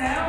céu.